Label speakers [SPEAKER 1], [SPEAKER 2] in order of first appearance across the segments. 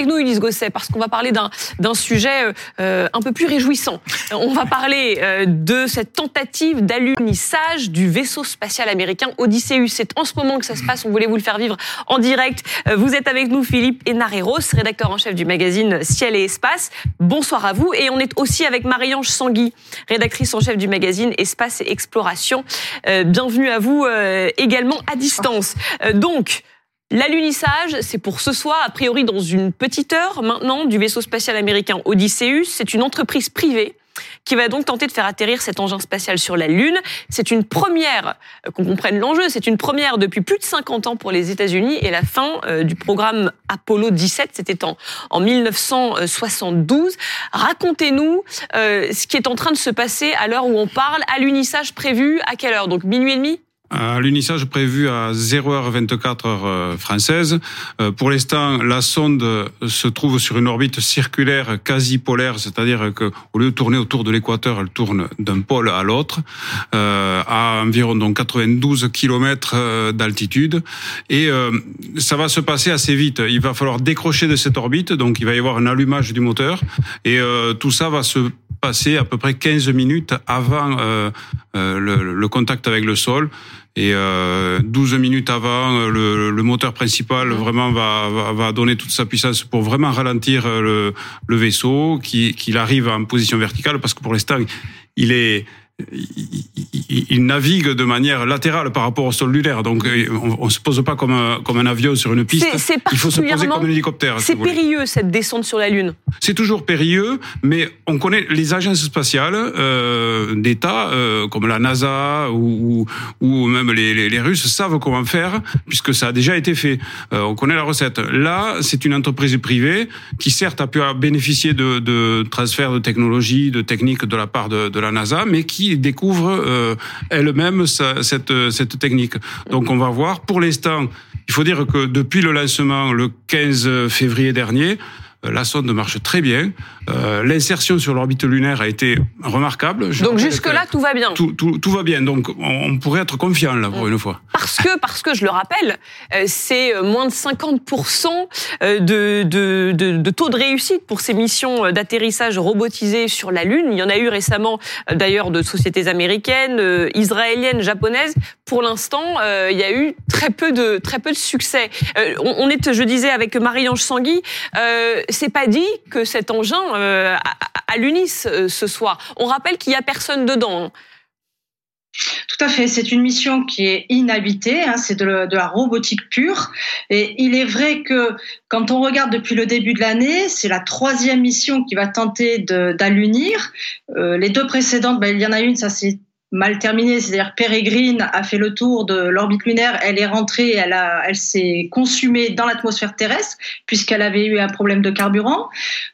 [SPEAKER 1] avec nous, Ulysse Gosset, parce qu'on va parler d'un sujet euh, un peu plus réjouissant. On va parler euh, de cette tentative d'alunissage du vaisseau spatial américain Odysseus. C'est en ce moment que ça se passe. On voulait vous le faire vivre en direct. Euh, vous êtes avec nous, Philippe Enareros, rédacteur en chef du magazine Ciel et Espace. Bonsoir à vous. Et on est aussi avec Marie-Ange Sangui, rédactrice en chef du magazine Espace et Exploration. bienvenue à vous également à distance. donc, L'alunissage, c'est pour ce soir, a priori dans une petite heure maintenant, du vaisseau spatial américain Odysseus. C'est une entreprise privée qui va donc tenter de faire atterrir cet engin spatial sur la Lune. C'est une première, euh, qu'on comprenne l'enjeu, c'est une première depuis plus de 50 ans pour les États-Unis et la fin euh, du programme Apollo 17, c'était en, en 1972. Racontez-nous euh, ce qui est en train de se passer à l'heure où on parle. Alunissage prévu à quelle heure? Donc minuit et demi?
[SPEAKER 2] À l'unissage prévu à 0h24 heure euh, française. Euh, pour l'instant, la sonde se trouve sur une orbite circulaire quasi polaire, c'est-à-dire que au lieu de tourner autour de l'équateur, elle tourne d'un pôle à l'autre, euh, à environ donc 92 km d'altitude. Et ça va se passer assez vite. Il va falloir décrocher de cette orbite, donc il va y avoir un allumage du moteur, et tout ça va se passer à peu près 15 minutes avant euh, le, le, contact avec le sol. Et euh, 12 minutes avant, euh, le, le moteur principal vraiment va, va, va, donner toute sa puissance pour vraiment ralentir euh, le, le vaisseau, qu'il arrive en position verticale, parce que pour l'instant, il est il, navigue de manière latérale par rapport au sol lunaire. Donc, euh, on, ne se pose pas comme un, comme un avion sur une piste. il faut se poser comme un hélicoptère.
[SPEAKER 1] C'est périlleux cette descente sur la Lune.
[SPEAKER 2] C'est toujours périlleux, mais on connaît les agences spatiales euh, d'État euh, comme la NASA ou, ou, même les, les, Russes savent comment faire puisque ça a déjà été fait. Euh, on connaît la recette. Là, c'est une entreprise privée qui certes a pu bénéficier de, de transferts de technologie, de techniques de la part de, de la NASA, mais qui découvre euh, elle-même cette, cette technique. Donc on va voir. Pour l'instant, il faut dire que depuis le lancement, le 15 février dernier, la sonde marche très bien. Euh, l'insertion sur l'orbite lunaire a été remarquable.
[SPEAKER 1] Donc jusque-là, tout va bien.
[SPEAKER 2] Tout, tout, tout, va bien. Donc on, pourrait être confiant là pour une fois.
[SPEAKER 1] Parce que, parce que je le rappelle, euh, c'est moins de 50% de, de, de, de, taux de réussite pour ces missions d'atterrissage robotisées sur la Lune. Il y en a eu récemment d'ailleurs de sociétés américaines, israéliennes, japonaises. Pour l'instant, il y a eu très peu de, très peu de succès. on, est, je disais, avec Marie-Ange Sangui, c'est pas dit que cet engin euh, à, l'UNIS euh, ce soir. On rappelle qu'il y a personne dedans. Hein.
[SPEAKER 3] Tout à fait, c'est une mission qui est inhabitée, hein, c'est de, la robotique pure. Et il est vrai que quand on regarde depuis le début de l'année, c'est la troisième mission qui va tenter d'allunir. Euh, les deux précédentes, ben, il y en a une, ça c'est mal terminée, c'est-à-dire Peregrine a fait le tour de l'orbite lunaire, elle est rentrée, elle, a, elle s'est consumée dans l'atmosphère terrestre puisqu'elle avait eu un problème de carburant.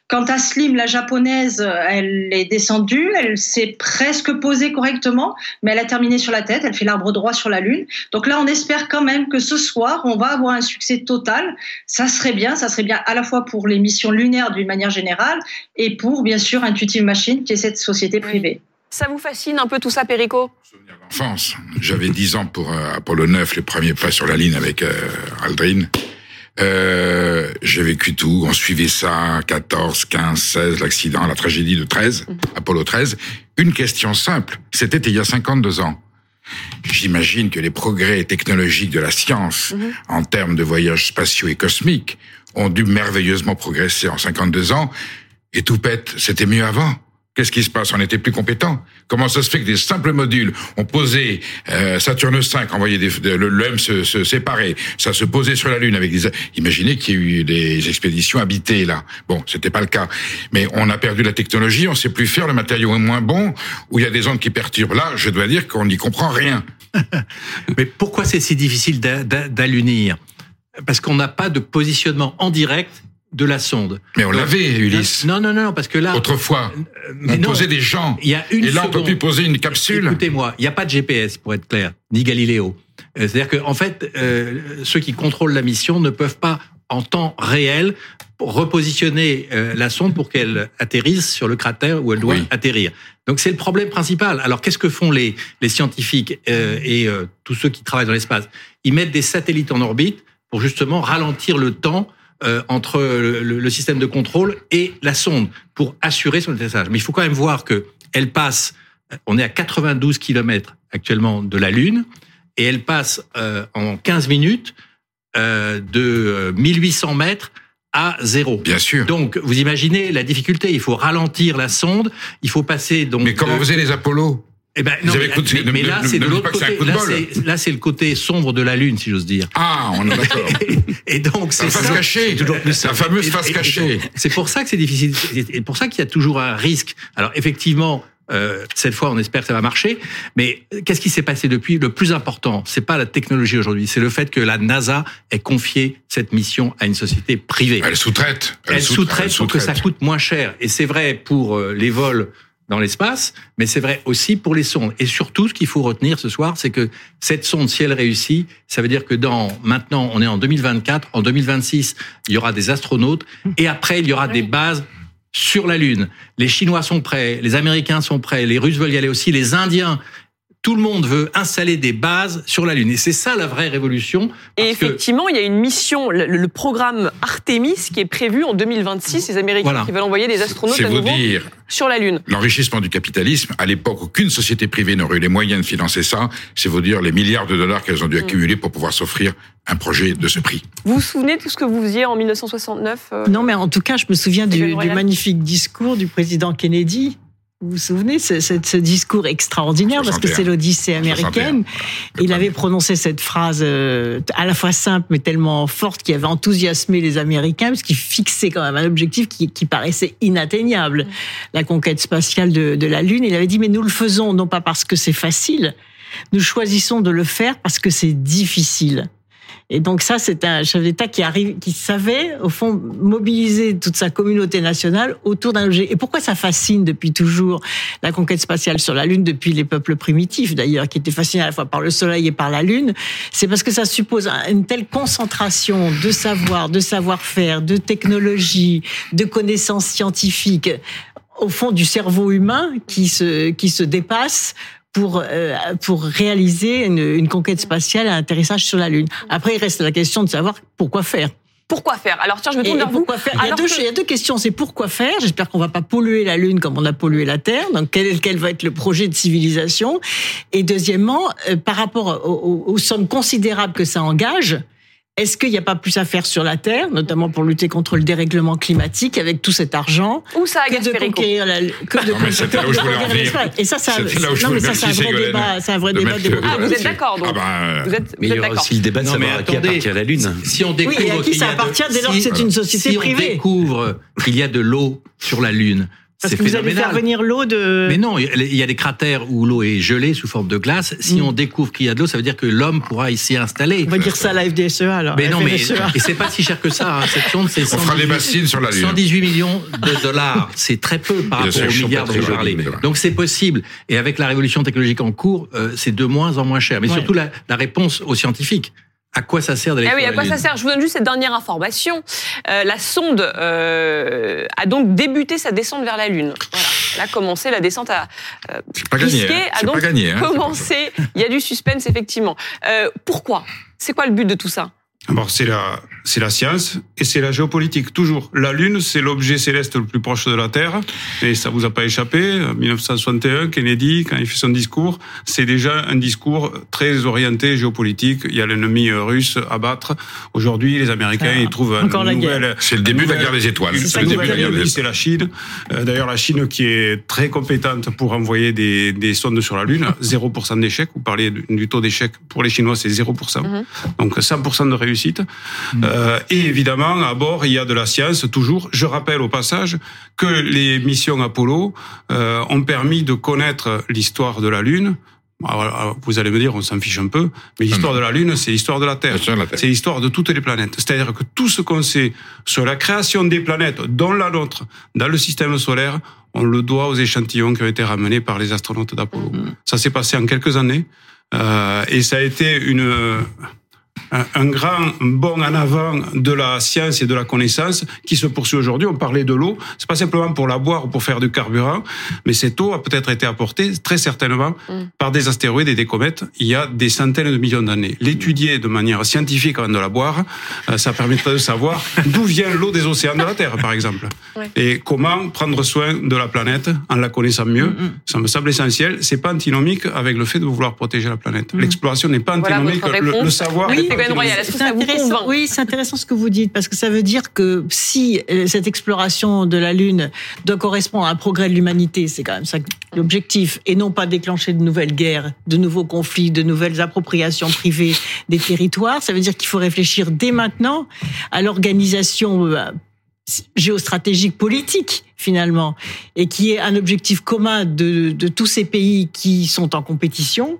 [SPEAKER 3] Quant à Slim, la japonaise, elle est descendue, elle s'est presque posée correctement, mais elle a terminé sur la tête, elle fait l'arbre droit sur la Lune. Donc là, on espère quand même que ce soir, on va avoir un succès total. Ça serait bien, ça serait bien à la fois pour les missions lunaires d'une manière générale et pour, bien sûr, Intuitive Machine, qui est cette société privée.
[SPEAKER 1] Ça vous fascine un peu tout ça, Perico?
[SPEAKER 4] Enfance, j'avais 10 ans pour euh, Apollo 9, les premiers pas sur la ligne avec euh, Aldrin. Euh, j'ai vécu tout, on suivait ça, 14, 15, 16, l'accident, la tragédie de 13, mhm. Apollo 13. Une question simple, c'était il y a 52 ans. J'imagine que les progrès technologiques de la science mhm. en termes de voyages spatiaux et cosmiques ont dû merveilleusement progresser en 52 ans. Et tout pète, c'était mieux avant. Qu'est-ce qui se passe? On était plus compétents. Comment ça se fait que des simples modules ont posé euh, Saturne 5, envoyé des, le, M se, se séparer, ça se posait sur la Lune avec des. Imaginez qu'il y ait eu des expéditions habitées là. Bon, c'était pas le cas, mais on a perdu la technologie, on sait plus faire, le matériau est moins bon, où il y a des ondes qui perturbent. Là, je dois dire qu'on n'y comprend rien.
[SPEAKER 5] mais pourquoi c'est si difficile d'allunir? Parce qu'on n'a pas de positionnement en direct de la sonde.
[SPEAKER 4] Mais on l'avait, Ulysse.
[SPEAKER 5] Non, non, non, parce que là.
[SPEAKER 4] Autrefois, euh, on posait des gens.
[SPEAKER 5] Il y a une
[SPEAKER 4] et là, on peut plus poser une capsule.
[SPEAKER 5] Écoutez-moi, il n'y a pas de GPS, pour être clair, ni Galiléo. Euh, c'est-à-dire qu'en en fait, euh, ceux qui contrôlent la mission ne peuvent pas, en temps réel, repositionner la sonde pour qu'elle atterrisse sur le cratère où elle doit atterrir. Donc c'est le problème principal. Alors qu'est-ce que font les, les scientifiques et tous ceux qui travaillent dans l'espace? Ils mettent des satellites en orbite pour justement ralentir le temps euh, entre le, le, système de contrôle et la sonde pour assurer son atterrissage. Mais il faut quand même voir que elle passe, on est à 92 km actuellement de la Lune, et elle passe euh, en 15 minutes euh, de 1800 mètres à zéro.
[SPEAKER 4] Bien sûr.
[SPEAKER 5] Donc, vous imaginez la difficulté. Il faut ralentir la sonde. Il faut passer donc.
[SPEAKER 4] Mais comment faisaient les Apollo
[SPEAKER 5] eh ben, non, mais, là, c'est de l'autre côté. Là, c'est le côté sombre de la Lune, si j'ose dire.
[SPEAKER 4] Ah, on est d'accord.
[SPEAKER 5] et donc, c'est
[SPEAKER 4] face cachée. Toujours plus la fameuse face cachée.
[SPEAKER 5] C'est pour ça que c'est difficile. C'est pour ça qu'il y a toujours un risque. Alors, effectivement, euh, cette fois, on espère que ça va marcher. Mais qu'est-ce qui s'est passé depuis? Le plus important, c'est pas la technologie aujourd'hui, c'est le fait que la NASA ait confié cette mission à une société privée.
[SPEAKER 4] Elle sous-traite.
[SPEAKER 5] Elle, sous-traite pour que ça coûte moins cher. Et c'est vrai pour euh, les vols dans l'espace, mais c'est vrai aussi pour les sondes. Et surtout, ce qu'il faut retenir ce soir, c'est que cette sonde, si elle réussit, ça veut dire que dans maintenant, on est en 2024, en 2026, il y aura des astronautes, et après, il y aura des bases sur la Lune. Les Chinois sont prêts, les Américains sont prêts, les Russes veulent y aller aussi, les Indiens. Tout le monde veut installer des bases sur la Lune. Et c'est ça la vraie révolution.
[SPEAKER 1] Et effectivement, il y a une mission, le, programme Artemis, qui est prévu en 2026. Les Américains qui veulent envoyer des astronautes à nouveau sur la Lune.
[SPEAKER 4] L'enrichissement du capitalisme, à l'époque, aucune société privée n'aurait eu les moyens de financer ça. C'est vous dire les milliards de dollars qu'elles ont dû mm. accumuler pour pouvoir s'offrir un projet de ce prix.
[SPEAKER 1] Vous vous souvenez de tout ce que vous faisiez en 1969
[SPEAKER 6] euh, Non, mais en tout cas, je me souviens du, magnifique discours du président Kennedy vous vous souvenez ce, ce, discours extraordinaire parce que c'est l'Odyssée américaine. Il avait prononcé cette phrase euh, à la fois simple mais tellement forte qui avait enthousiasmé les Américains parce qu'il fixait quand même un objectif qui, qui paraissait inatteignable, la conquête spatiale de, de la Lune. Il avait dit mais nous le faisons non pas parce que c'est facile, nous choisissons de le faire parce que c'est difficile. Et donc ça, c'est un chef d'État qui arrive, qui savait au fond mobiliser toute sa communauté nationale autour d'un objet. Et pourquoi ça fascine depuis toujours la conquête spatiale sur la Lune depuis les peuples primitifs d'ailleurs, qui étaient fascinés à la fois par le Soleil et par la Lune, c'est parce que ça suppose une telle concentration de savoir, de savoir-faire, de technologie, de connaissances scientifiques au fond du cerveau humain qui se qui se dépasse pour euh, pour réaliser une, une conquête spatiale, un atterrissage sur la Lune. Après, il reste la question de savoir pourquoi faire.
[SPEAKER 1] Pourquoi faire? Alors tiens, je me tourne vers vous.
[SPEAKER 6] Faire? Il, y a deux, il y a deux questions. C'est pourquoi faire? J'espère qu'on va pas polluer la Lune comme on a pollué la Terre. Donc quel, quel va être le projet de civilisation? Et deuxièmement, euh, par rapport aux, aux, sommes considérables que ça engage, est-ce qu'il n'y a pas plus à faire sur la Terre, notamment pour lutter contre le dérèglement climatique avec tout cet argent
[SPEAKER 1] Où ça a
[SPEAKER 6] que de conquérir la, que de
[SPEAKER 4] conquérir
[SPEAKER 6] Et ça, ça, non, mais ça, c'est un vrai débat, c'est un vrai débat.
[SPEAKER 1] Ah, vous êtes d'accord donc. Ah bah,
[SPEAKER 7] vous êtes, mais il y aura aussi le débat de savoir à qui appartient la Lune.
[SPEAKER 5] Si on découvre
[SPEAKER 6] oui, à qui ça appartient dès lors que c'est une société privée.
[SPEAKER 5] Si on découvre qu'il y a de l'eau sur la Lune,
[SPEAKER 6] parce que vous allez faire venir l'eau de.
[SPEAKER 5] Mais non, il y a des cratères où l'eau est gelée sous forme de glace. Si mm. on découvre qu'il y a de l'eau, ça veut dire que l'homme pourra ici installer.
[SPEAKER 6] On va dire ça à la FDSE alors.
[SPEAKER 5] Mais non, mais et c'est pas si cher que ça. Hein. Cette sonde, c'est 118,
[SPEAKER 4] sur la
[SPEAKER 5] 118 millions de dollars. C'est très peu par rapport aux milliards dont je parlais. Donc c'est possible. Et avec la révolution technologique en cours, euh, c'est de moins en moins cher. Mais surtout la, la réponse aux scientifiques. À quoi ça sert d'aller
[SPEAKER 1] ah oui, à quoi ça sert? Je vous donne juste cette dernière information. Euh, la sonde euh, a donc débuté sa descente vers la Lune. Voilà. Elle a commencé la descente à
[SPEAKER 4] euh, pas gagné, hein.
[SPEAKER 1] a donc
[SPEAKER 4] pas gagné, hein,
[SPEAKER 1] commencé. Il y a du suspense effectivement. Euh, pourquoi? C'est quoi le but de tout ça?
[SPEAKER 2] Alors c'est la c'est la science et c'est la géopolitique. Toujours. La Lune, c'est l'objet céleste le plus proche de la Terre. Et ça vous a pas échappé. 1961, Kennedy, quand il fait son discours, c'est déjà un discours très orienté géopolitique. Il y a l'ennemi russe à battre. Aujourd'hui, les Américains, ils trouvent
[SPEAKER 6] Encore
[SPEAKER 2] une nouvelle...
[SPEAKER 4] C'est le début de la guerre des étoiles.
[SPEAKER 2] C'est le début de la guerre des étoiles. C'est la Chine. Euh, d'ailleurs, la Chine qui est très compétente pour envoyer des, des sondes sur la Lune. 0% d'échec. Vous parlez du taux d'échec pour les Chinois, c'est 0%. Mm-hmm. Donc 100% de réussite. Mm. Euh, et évidemment, à bord, il y a de la science toujours. Je rappelle au passage que les missions Apollo euh, ont permis de connaître l'histoire de la Lune. Vous allez me dire, on s'en fiche un peu, mais l'histoire de la Lune, c'est l'histoire de la Terre. C'est l'histoire de toutes les planètes. C'est-à-dire que tout ce qu'on sait sur la création des planètes, dont la nôtre, dans le système solaire, on le doit aux échantillons qui ont été ramenés par les astronautes d'Apollo. Mm-hmm. Ça s'est passé en quelques années, euh, et ça a été une un grand bond en avant de la science et de la connaissance qui se poursuit aujourd'hui. On parlait de l'eau, c'est pas simplement pour la boire ou pour faire du carburant, mais cette eau a peut-être été apportée très certainement mm. par des astéroïdes et des comètes il y a des centaines de millions d'années. L'étudier de manière scientifique avant de la boire, euh, ça permettrait de savoir d'où vient l'eau des océans de la Terre, par exemple, et comment prendre soin de la planète en la connaissant mieux. Mm, mm. Ça me semble essentiel. C'est pas antinomique avec le fait de vouloir protéger la planète. L'exploration n'est pas antinomique. le, savoir.
[SPEAKER 6] oui, c'est intéressant ce que vous dites, parce que ça veut dire que si euh, cette exploration de la Lune doit correspondre à un progrès de l'humanité, c'est quand même ça l'objectif, et non pas déclencher de nouvelles guerres, de nouveaux conflits, de nouvelles appropriations privées des territoires, ça veut dire qu'il faut réfléchir dès maintenant à l'organisation euh, géostratégique politique finalement et qui est un objectif commun de, de tous ces pays qui sont en compétition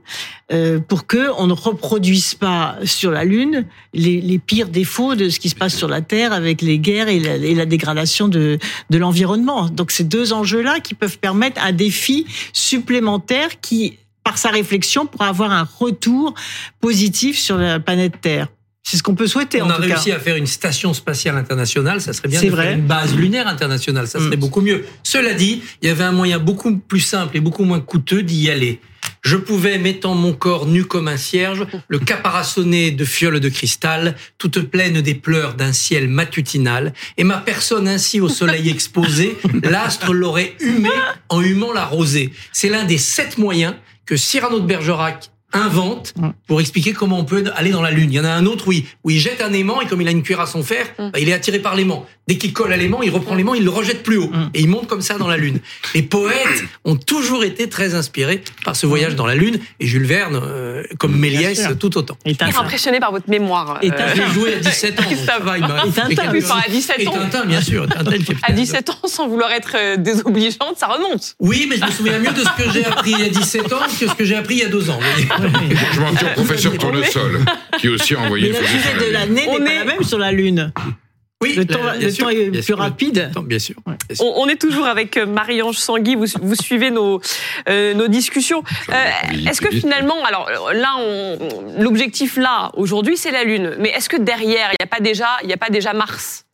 [SPEAKER 6] euh, pour que on ne reproduise pas sur la lune les, les, pires défauts de ce qui se passe sur la terre avec les guerres et la, et la dégradation de, de l'environnement donc ces deux enjeux là qui peuvent permettre un défi supplémentaire qui par sa réflexion pour avoir un retour positif sur la planète Terre. C'est ce qu'on peut souhaiter.
[SPEAKER 8] On
[SPEAKER 6] a
[SPEAKER 8] réussi à faire une station spatiale internationale. Ça serait bien de faire une base lunaire internationale. Ça serait mm. beaucoup mieux. Cela dit, il y avait un moyen beaucoup plus simple et beaucoup moins coûteux d'y aller. Je pouvais, mettant mon corps nu comme un cierge, le caparaçonner de fioles de cristal, toute pleine des pleurs d'un ciel matutinal, et ma personne ainsi au soleil exposé, l'astre l'aurait humé en humant la rosée. C'est l'un des sept moyens que Cyrano de Bergerac invente mm. pour expliquer comment on peut aller dans la Lune. Il y en a un autre où il, où il jette un aimant et comme il a une cuillère à son fer, mm. bah, il est attiré par l'aimant. Dès qu'il colle à l'aimant, il reprend l'aimant, il le rejette plus haut et il monte comme ça dans la Lune. Les poètes ont toujours été très inspirés par ce voyage dans la Lune et Jules Verne, euh, comme Méliès, tout autant.
[SPEAKER 1] Il est impressionné par votre mémoire.
[SPEAKER 8] Et euh... J'ai joué à 17 ans.
[SPEAKER 1] ça va, il m'a à 17 ans.
[SPEAKER 8] Et Tintin, bien sûr.
[SPEAKER 1] à 17 ans, sans vouloir être euh, désobligeante, ça remonte.
[SPEAKER 8] Oui, mais je me souviens mieux de ce que j'ai appris il y a 17 ans que ce que j'ai appris il y a 2 ans.
[SPEAKER 4] Je m'en tiens au professeur Tournesol, qui aussi a envoyé
[SPEAKER 6] une photo. de l'année n'est pas la même sur la Lune.
[SPEAKER 8] Oui,
[SPEAKER 6] le temps, est plus rapide.
[SPEAKER 8] bien, sûr,
[SPEAKER 1] On, est toujours avec euh, Marie-Ange Sangui. Vous, vous suivez nos, euh, nos discussions. Euh, est-ce que finalement, alors là, l'objectif là aujourd'hui, c'est la Lune. Mais est-ce que derrière, il n'y a pas déjà, il n'y a pas déjà Mars?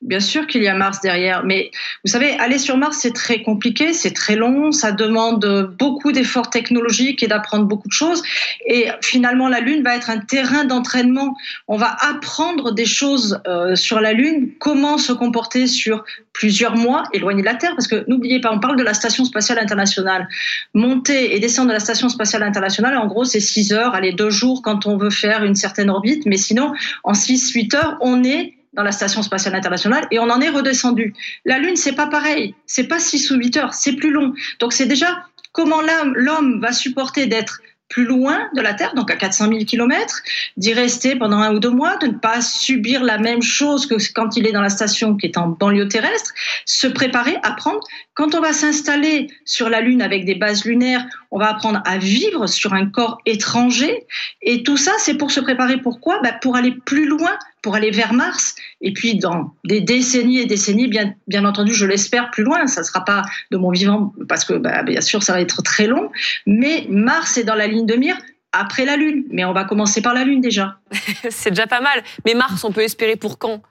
[SPEAKER 3] Bien sûr qu'il y a Mars derrière, mais vous savez, aller sur Mars, c'est très compliqué, c'est très long, ça demande beaucoup d'efforts technologiques et d'apprendre beaucoup de choses. Et finalement, la Lune va être un terrain d'entraînement. On va apprendre des choses euh, sur la Lune, comment se comporter sur plusieurs mois éloigné de la Terre, parce que n'oubliez pas, on parle de la Station spatiale internationale. Monter et descendre de la Station spatiale internationale, en gros, c'est 6 heures, allez, deux jours quand on veut faire une certaine orbite, mais sinon, en 6-8 heures, on est dans la station spatiale internationale et on en est redescendu. La Lune, c'est pas pareil. C'est pas 6 ou 8 heures, c'est plus long. Donc c'est déjà comment l'homme va supporter d'être plus loin de la Terre, donc à 400 000 km, d'y rester pendant un ou deux mois, de ne pas subir la même chose que quand il est dans la station qui est en banlieue terrestre, se préparer, apprendre. Quand on va s'installer sur la Lune avec des bases lunaires, on va apprendre à vivre sur un corps étranger. Et tout ça, c'est pour se préparer. Pourquoi? Bah Pour aller plus loin, pour aller vers Mars. Et puis, dans des décennies et décennies, bien, bien entendu, je l'espère plus loin. Ça ne sera pas de mon vivant, parce que bah, bien sûr, ça va être très long. Mais Mars est dans la ligne de mire après la Lune. Mais on va commencer par la Lune déjà.
[SPEAKER 1] c'est déjà pas mal. Mais Mars, on peut espérer pour quand?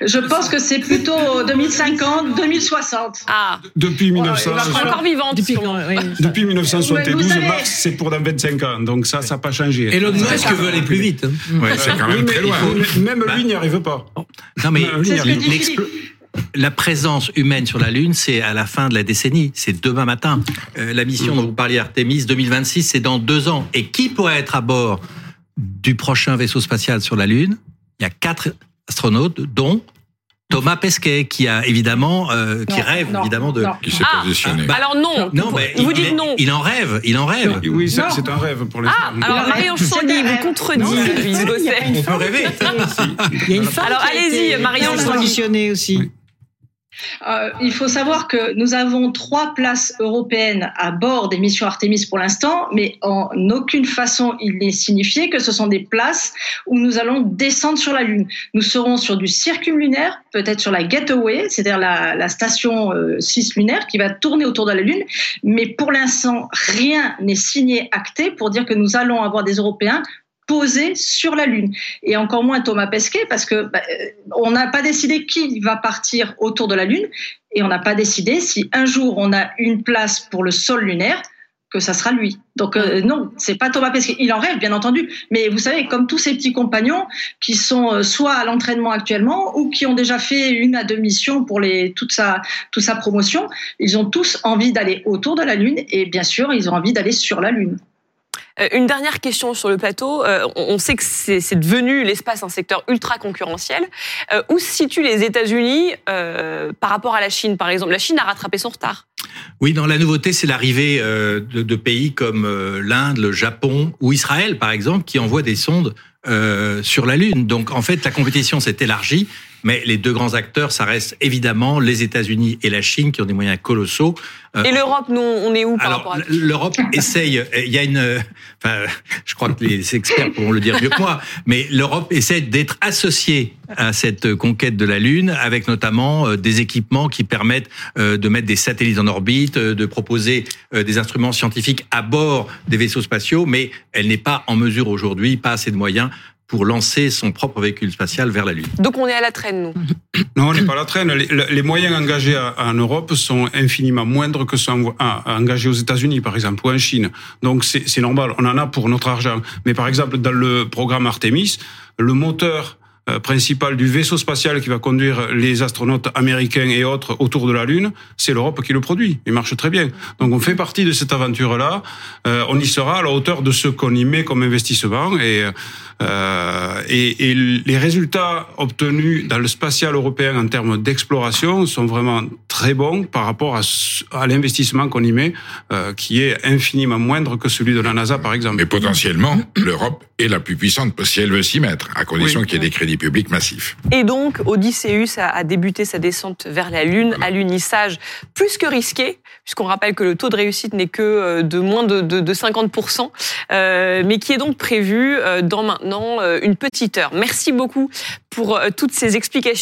[SPEAKER 3] Je pense que c'est plutôt 2050, 2060.
[SPEAKER 1] Ah.
[SPEAKER 2] Depuis 1900.
[SPEAKER 1] encore vivante.
[SPEAKER 2] Depuis, Depuis 1972, Mars, c'est pour dans 25 ans. Donc ça, ça n'a pas changé.
[SPEAKER 8] Elon Musk veut aller plus vite.
[SPEAKER 4] Hein. Ouais, c'est quand même très loin.
[SPEAKER 2] Même lui n'y arrive pas.
[SPEAKER 5] Non, mais la présence humaine sur la Lune, c'est à la fin de la décennie, c'est demain matin. Euh, la mission dont vous parliez, Artemis 2026, c'est dans deux ans. Et qui pourrait être à bord du prochain vaisseau spatial sur la Lune? Il y a quatre astronautes, dont Thomas Pesquet, qui a évidemment, euh, qui rêve évidemment de.
[SPEAKER 4] Qui s'est ah, positionné.
[SPEAKER 1] Bah, alors non. Non, mais vous dites non.
[SPEAKER 5] Il en rêve. Il en rêve.
[SPEAKER 2] Oui, c'est un rêve pour les.
[SPEAKER 1] Ah, alors Marion Sandy vous contredit.
[SPEAKER 5] On peut rêver.
[SPEAKER 6] Il y a une femme.
[SPEAKER 1] Alors allez-y, Marion
[SPEAKER 6] conditionnée aussi.
[SPEAKER 3] Euh, il faut savoir que nous avons trois places européennes à bord des missions Artemis pour l'instant, mais en aucune façon il n'est signifié que ce sont des places où nous allons descendre sur la Lune. Nous serons sur du circum lunaire, peut-être sur la Gateway, c'est-à-dire la, la, station euh, 6 lunaire qui va tourner autour de la Lune, mais pour l'instant rien n'est signé, acté pour dire que nous allons avoir des Européens posé sur la Lune. Et encore moins Thomas Pesquet, parce que bah, euh, on n'a pas décidé qui va partir autour de la Lune, et on n'a pas décidé si un jour on a une place pour le sol lunaire, que ça sera lui. Donc euh, non, c'est pas Thomas Pesquet. Il en rêve, bien entendu. Mais vous savez, comme tous ces petits compagnons qui sont euh, soit à l'entraînement actuellement ou qui ont déjà fait une à deux missions pour les, toute, sa, toute sa promotion, ils ont tous envie d'aller autour de la Lune et bien sûr, ils ont envie d'aller sur la Lune.
[SPEAKER 1] Euh, une dernière question sur le plateau. Euh, on sait que c'est devenu l'espace un secteur ultra concurrentiel. Euh, où se situent les États-Unis par rapport à la Chine, par exemple? La Chine a rattrapé son retard.
[SPEAKER 5] Oui, dans la nouveauté, c'est l'arrivée de, pays comme l'Inde, le Japon ou Israël, par exemple, qui envoient des sondes sur la Lune. Donc, en fait, la compétition s'est élargie mais les deux grands acteurs, ça reste évidemment les États-Unis et la Chine qui ont des moyens colossaux.
[SPEAKER 1] Euh, et l'Europe, nous, on est où par
[SPEAKER 5] rapport à L'Europe essaye. Il y a une. Enfin, je crois que les experts pourront le dire mieux que moi, mais l'Europe essaie d'être associée à cette conquête de la Lune, avec notamment euh, des équipements qui permettent euh, de mettre des satellites en orbite, de proposer des instruments scientifiques à bord des vaisseaux spatiaux, mais elle n'est pas en mesure aujourd'hui, pas assez de moyens pour lancer son propre véhicule spatial vers la Lune.
[SPEAKER 1] Donc on est à la traîne, nous
[SPEAKER 2] Non, on n'est pas à la traîne. Les, moyens engagés en Europe sont infiniment moindres que ceux engagés aux États-Unis, par exemple, ou en Chine. Donc c'est normal, on en a pour notre argent. Mais par exemple, dans le programme Artemis, le moteur euh, principal du vaisseau spatial qui va conduire les astronautes américains et autres autour de la Lune, c'est l'Europe qui le produit. Il marche très bien. Donc on fait partie de cette aventure-là. Euh, on y sera à la hauteur de ce qu'on y met comme investissement et, euh, et, et, les résultats obtenus dans le spatial européen en termes d'exploration sont vraiment très bons par rapport à, à l'investissement qu'on y met, euh, qui est infiniment moindre que celui de la NASA par exemple.
[SPEAKER 4] Mais potentiellement, l'Europe est la plus puissante si elle veut s'y mettre, à condition qu'il y ait des crédits public massif.
[SPEAKER 1] Et donc, Odysseus a, débuté sa descente vers la Lune à l'unissage plus que risqué, puisqu'on rappelle que le taux de réussite n'est que euh, de moins de, 50%, euh, mais qui est donc prévu dans maintenant une petite heure. Merci beaucoup pour toutes ces explications.